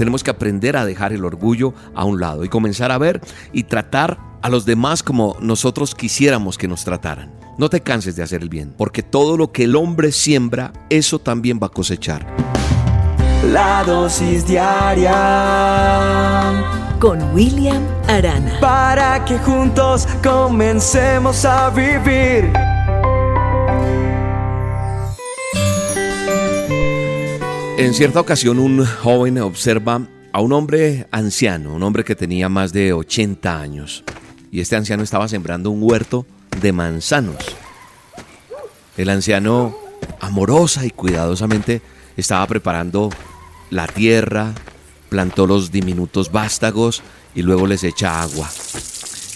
Tenemos que aprender a dejar el orgullo a un lado y comenzar a ver y tratar a los demás como nosotros quisiéramos que nos trataran. No te canses de hacer el bien, porque todo lo que el hombre siembra, eso también va a cosechar. La dosis diaria con William Arana. Para que juntos comencemos a vivir. En cierta ocasión un joven observa a un hombre anciano, un hombre que tenía más de 80 años, y este anciano estaba sembrando un huerto de manzanos. El anciano, amorosa y cuidadosamente, estaba preparando la tierra, plantó los diminutos vástagos y luego les echa agua.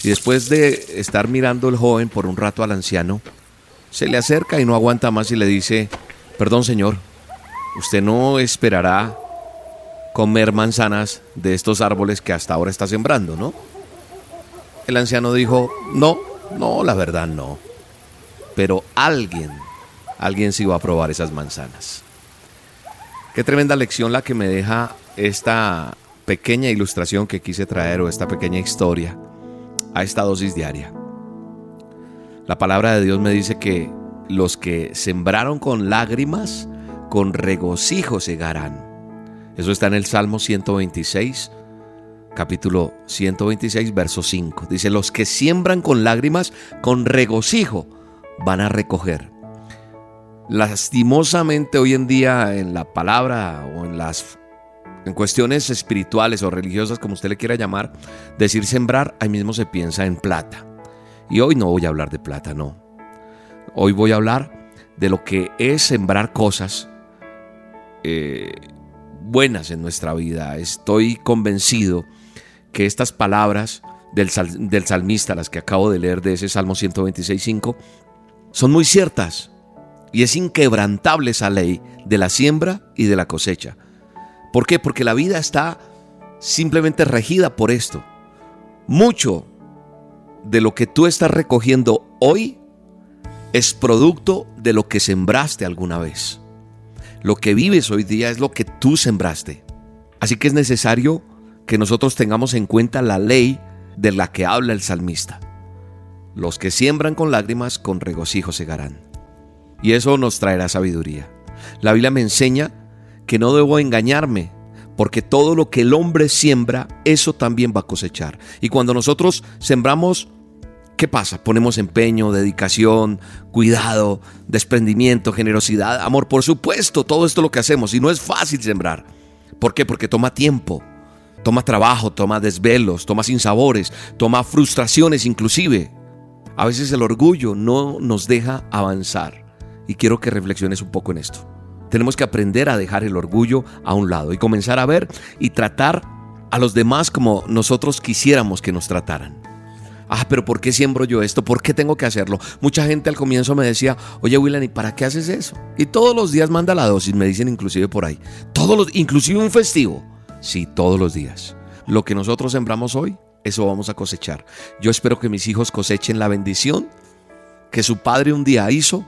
Y después de estar mirando el joven por un rato al anciano, se le acerca y no aguanta más y le dice, perdón señor, usted no esperará comer manzanas de estos árboles que hasta ahora está sembrando, ¿no? El anciano dijo, no, no, la verdad no. Pero alguien, alguien sí va a probar esas manzanas. Qué tremenda lección la que me deja esta pequeña ilustración que quise traer o esta pequeña historia a esta dosis diaria. La palabra de Dios me dice que los que sembraron con lágrimas, con regocijo segarán. Eso está en el Salmo 126, capítulo 126, verso 5. Dice, los que siembran con lágrimas, con regocijo, van a recoger. Lastimosamente hoy en día en la palabra o en las en cuestiones espirituales o religiosas, como usted le quiera llamar, decir sembrar, ahí mismo se piensa en plata. Y hoy no voy a hablar de plata, no. Hoy voy a hablar de lo que es sembrar cosas eh, buenas en nuestra vida. Estoy convencido que estas palabras del, del salmista, las que acabo de leer de ese Salmo 126.5, son muy ciertas. Y es inquebrantable esa ley de la siembra y de la cosecha. ¿Por qué? Porque la vida está simplemente regida por esto. Mucho de lo que tú estás recogiendo hoy es producto de lo que sembraste alguna vez. Lo que vives hoy día es lo que tú sembraste. Así que es necesario que nosotros tengamos en cuenta la ley de la que habla el salmista. Los que siembran con lágrimas, con regocijo segarán. Y eso nos traerá sabiduría. La Biblia me enseña que no debo engañarme, porque todo lo que el hombre siembra, eso también va a cosechar. Y cuando nosotros sembramos ¿Qué pasa? Ponemos empeño, dedicación, cuidado, desprendimiento, generosidad, amor. Por supuesto, todo esto lo que hacemos. Y no es fácil sembrar. ¿Por qué? Porque toma tiempo, toma trabajo, toma desvelos, toma sinsabores, toma frustraciones inclusive. A veces el orgullo no nos deja avanzar. Y quiero que reflexiones un poco en esto. Tenemos que aprender a dejar el orgullo a un lado y comenzar a ver y tratar a los demás como nosotros quisiéramos que nos trataran. Ah, pero ¿por qué siembro yo esto? ¿Por qué tengo que hacerlo? Mucha gente al comienzo me decía, oye Willan, ¿y para qué haces eso? Y todos los días manda la dosis, me dicen inclusive por ahí. Todos los, inclusive un festivo. Sí, todos los días. Lo que nosotros sembramos hoy, eso vamos a cosechar. Yo espero que mis hijos cosechen la bendición que su padre un día hizo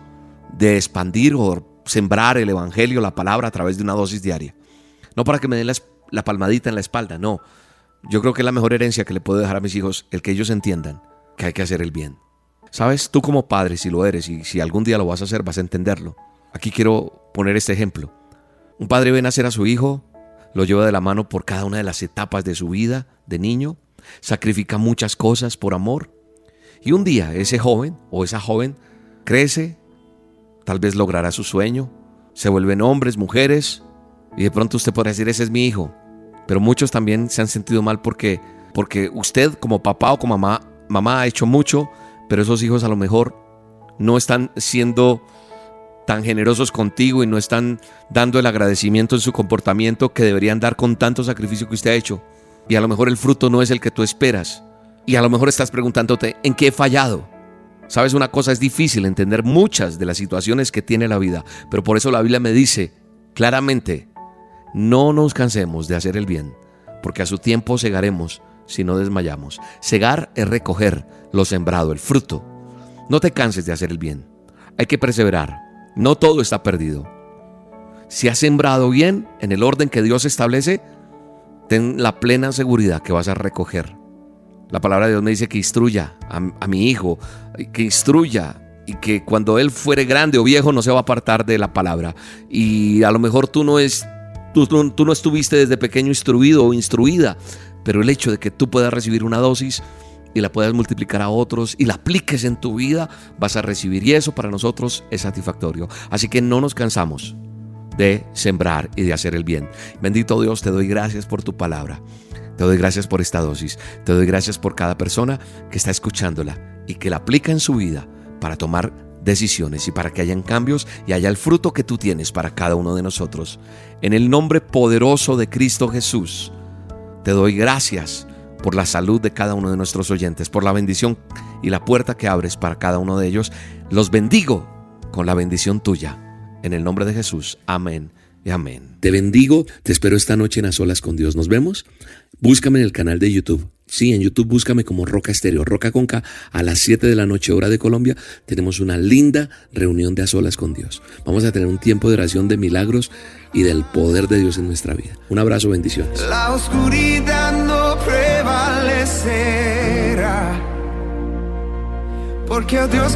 de expandir o sembrar el evangelio, la palabra a través de una dosis diaria. No para que me den la, la palmadita en la espalda, no yo creo que es la mejor herencia que le puedo dejar a mis hijos, el que ellos entiendan que hay que hacer el bien. Sabes, tú como padre, si lo eres y si algún día lo vas a hacer, vas a entenderlo. Aquí quiero poner este ejemplo. Un padre ve nacer a su hijo, lo lleva de la mano por cada una de las etapas de su vida de niño, sacrifica muchas cosas por amor. Y un día ese joven o esa joven crece, tal vez logrará su sueño, se vuelven hombres, mujeres, y de pronto usted podrá decir, ese es mi hijo, pero muchos también se han sentido mal porque, porque usted como papá o como mamá, mamá ha hecho mucho, pero esos hijos a lo mejor no están siendo tan generosos contigo y no están dando el agradecimiento en su comportamiento que deberían dar con tanto sacrificio que usted ha hecho. Y a lo mejor el fruto no es el que tú esperas. Y a lo mejor estás preguntándote, ¿en qué he fallado? Sabes, una cosa es difícil entender muchas de las situaciones que tiene la vida, pero por eso la Biblia me dice claramente, no nos cansemos de hacer el bien, porque a su tiempo segaremos si no desmayamos. Segar es recoger lo sembrado, el fruto. No te canses de hacer el bien. Hay que perseverar. No todo está perdido. Si has sembrado bien en el orden que Dios establece, ten la plena seguridad que vas a recoger. La palabra de Dios me dice que instruya a, mi hijo, que instruya y que cuando él fuere grande o viejo no se va a apartar de la palabra. Y a lo mejor tú no es tú, no estuviste desde pequeño instruido o instruida, pero el hecho de que tú puedas recibir una dosis y la puedas multiplicar a otros y la apliques en tu vida, vas a recibir y eso para nosotros es satisfactorio. Así que no nos cansamos de sembrar y de hacer el bien. Bendito Dios, te doy gracias por tu palabra. Te doy gracias por esta dosis. Te doy gracias por cada persona que está escuchándola y que la aplica en su vida para tomar decisiones y para que hayan cambios y haya el fruto que tú tienes para cada uno de nosotros. En el nombre poderoso de Cristo Jesús, te doy gracias por la salud de cada uno de nuestros oyentes, por la bendición y la puerta que abres para cada uno de ellos. Los bendigo con la bendición tuya en el nombre de Jesús. Amén amén. Te bendigo, te espero esta noche en A Solas con Dios. Nos vemos. Búscame en el canal de YouTube. Sí, en YouTube búscame como Roca Estéreo, Roca con K. A las 7 de la noche, hora de Colombia, tenemos una linda reunión de A Solas con Dios. Vamos a tener un tiempo de oración de milagros y del poder de Dios en nuestra vida. Un abrazo, bendiciones. La oscuridad no prevalecerá. Porque a Dios